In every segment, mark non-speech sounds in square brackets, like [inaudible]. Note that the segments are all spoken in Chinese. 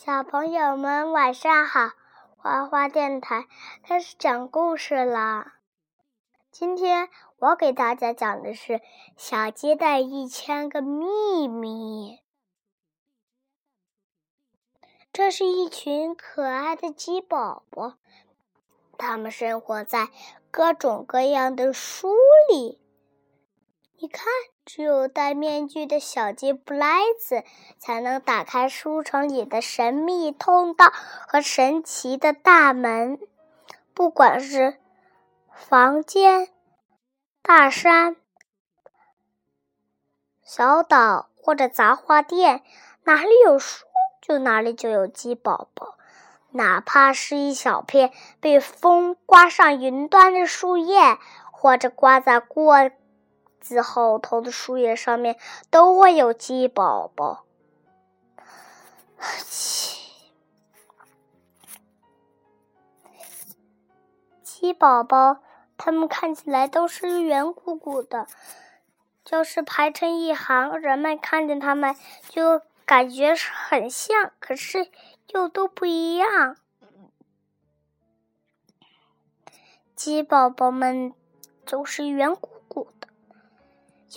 小朋友们晚上好，花花电台开始讲故事啦。今天我给大家讲的是《小鸡的一千个秘密》。这是一群可爱的鸡宝宝，它们生活在各种各样的书里。你看。只有戴面具的小鸡布莱兹才能打开书城里的神秘通道和神奇的大门。不管是房间、大山、小岛或者杂货店，哪里有书，就哪里就有鸡宝宝。哪怕是一小片被风刮上云端的树叶，或者挂在过。字后头的树叶上面都会有鸡宝宝。[sighs] 鸡宝宝，它们看起来都是圆鼓鼓的，就是排成一行，人们看见它们就感觉很像，可是又都不一样。鸡宝宝们就是圆鼓。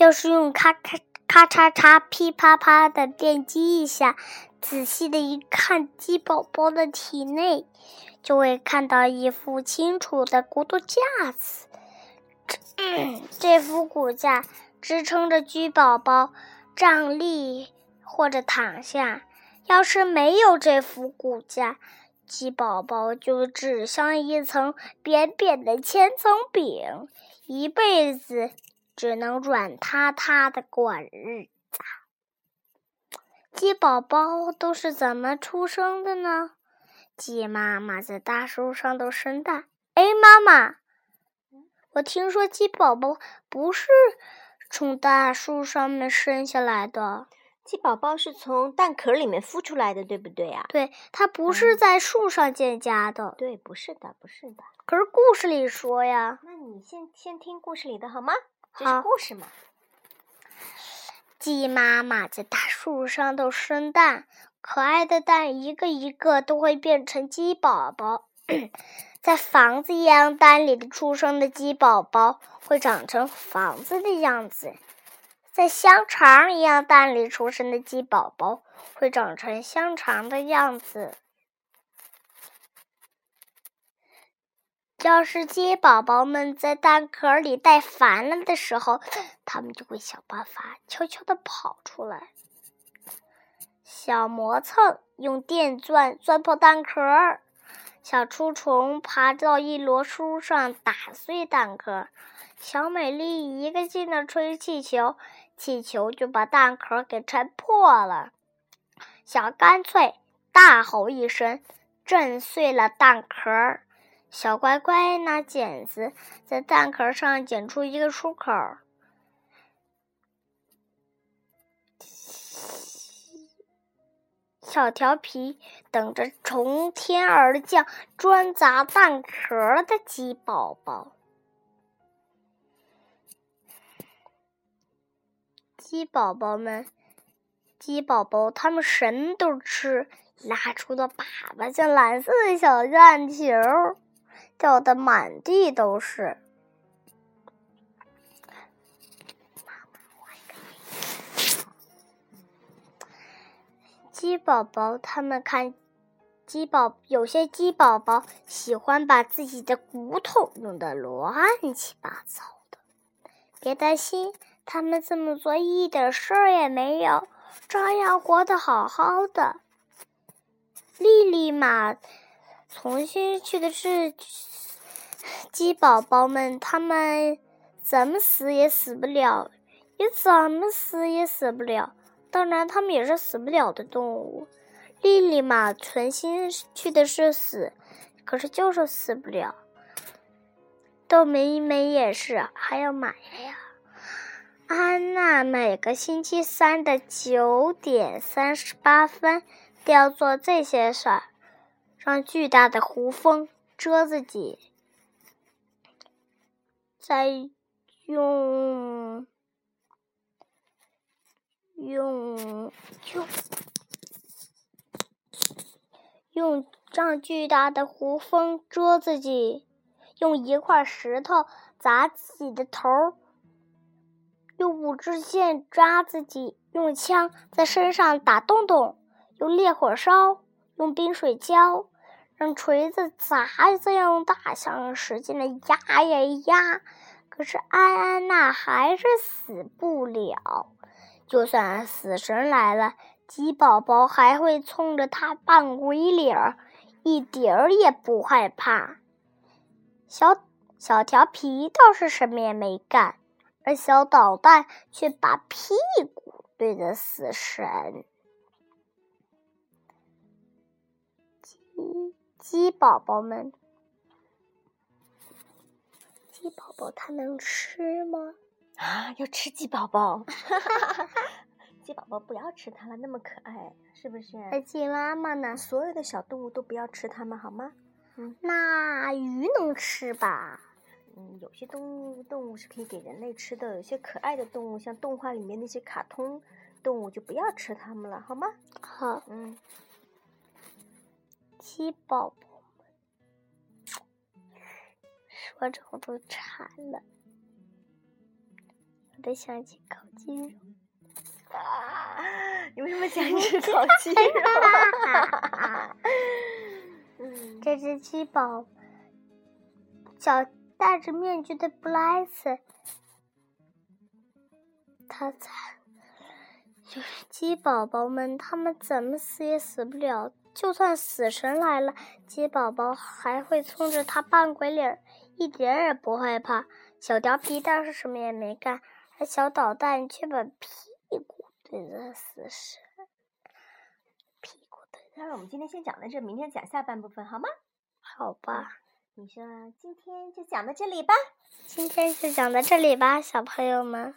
要是用咔咔咔嚓嚓、噼啪啪的电击一下，仔细的一看鸡宝宝的体内，就会看到一副清楚的骨头架子。这嗯、这副骨架支撑着鸡宝宝站立或者躺下。要是没有这副骨架，鸡宝宝就只像一层扁扁的千层饼，一辈子。只能软塌塌的过日子。鸡宝宝都是怎么出生的呢？鸡妈妈在大树上都生蛋。哎，妈妈，我听说鸡宝宝不是从大树上面生下来的，鸡宝宝是从蛋壳里面孵出来的，对不对呀？对，它不是在树上建家的。对，不是的，不是的。可是故事里说呀。那你先先听故事里的好吗？这是故事嘛？鸡妈妈在大树上头生蛋，可爱的蛋一个一个都会变成鸡宝宝。在房子一样蛋里的出生的鸡宝宝会长成房子的样子，在香肠一样蛋里出生的鸡宝宝会长成香肠的样子。要是鸡宝宝们在蛋壳里待烦了的时候，[sniffs] 他们就会想办法悄悄地跑出来。小磨蹭用电钻钻破蛋壳，小出虫爬到一摞书上打碎蛋壳，小美丽一个劲地吹气球，气球就把蛋壳给吹破了。小干脆大吼一声，震碎了蛋壳。小乖乖拿剪子在蛋壳上剪出一个出口，小调皮等着从天而降专砸蛋壳的鸡宝宝。鸡宝宝们，鸡宝宝他们什么都吃，拉出的粑粑像蓝色的小蛋球。掉的满地都是。鸡宝宝他们看，鸡宝有些鸡宝宝喜欢把自己的骨头弄得乱七八糟的。别担心，他们这么做一点事儿也没有，照样活得好好的。丽丽嘛，重新去的是。鸡宝宝们，他们怎么死也死不了，也怎么死也死不了。当然，他们也是死不了的动物。莉莉嘛，存心去的是死，可是就是死不了。豆梅梅也是，还有玛雅呀。安娜每个星期三的九点三十八分都要做这些事儿，让巨大的胡蜂蛰自己。再用用用用让巨大的胡蜂蛰自己，用一块石头砸自己的头，用五支箭扎自己，用枪在身上打洞洞，用烈火烧，用冰水浇，让锤子砸这样大象使劲的压呀压，可是安安娜还是死不了。就算死神来了，鸡宝宝还会冲着他扮鬼脸，一点儿也不害怕。小小调皮倒是什么也没干，而小捣蛋却把屁股对着死神。鸡宝宝们，鸡宝宝它能吃吗？啊，要吃鸡宝宝，[laughs] 鸡宝宝不要吃它了，那么可爱，是不是？那鸡妈妈呢？所有的小动物都不要吃它们，好吗？嗯，那鱼能吃吧？嗯，有些动物动物是可以给人类吃的，有些可爱的动物，像动画里面那些卡通动物，就不要吃它们了，好吗？好。嗯，鸡宝宝们，说着我都馋了。我得想起烤鸡肉。啊！你为什么想吃烤鸡肉？嗯，[laughs] 这只鸡宝，小戴着面具的布莱斯，他惨 [laughs] 就是鸡宝宝们，他们怎么死也死不了。就算死神来了，鸡宝宝还会冲着他扮鬼脸，一点也不害怕。小调皮倒是什么也没干。而小捣蛋却把屁股对着死神，屁股对着。那我们今天先讲到这，明天讲下半部分，好吗？好吧。你说今天就讲到这里吧。今天就讲到这里吧，小朋友们。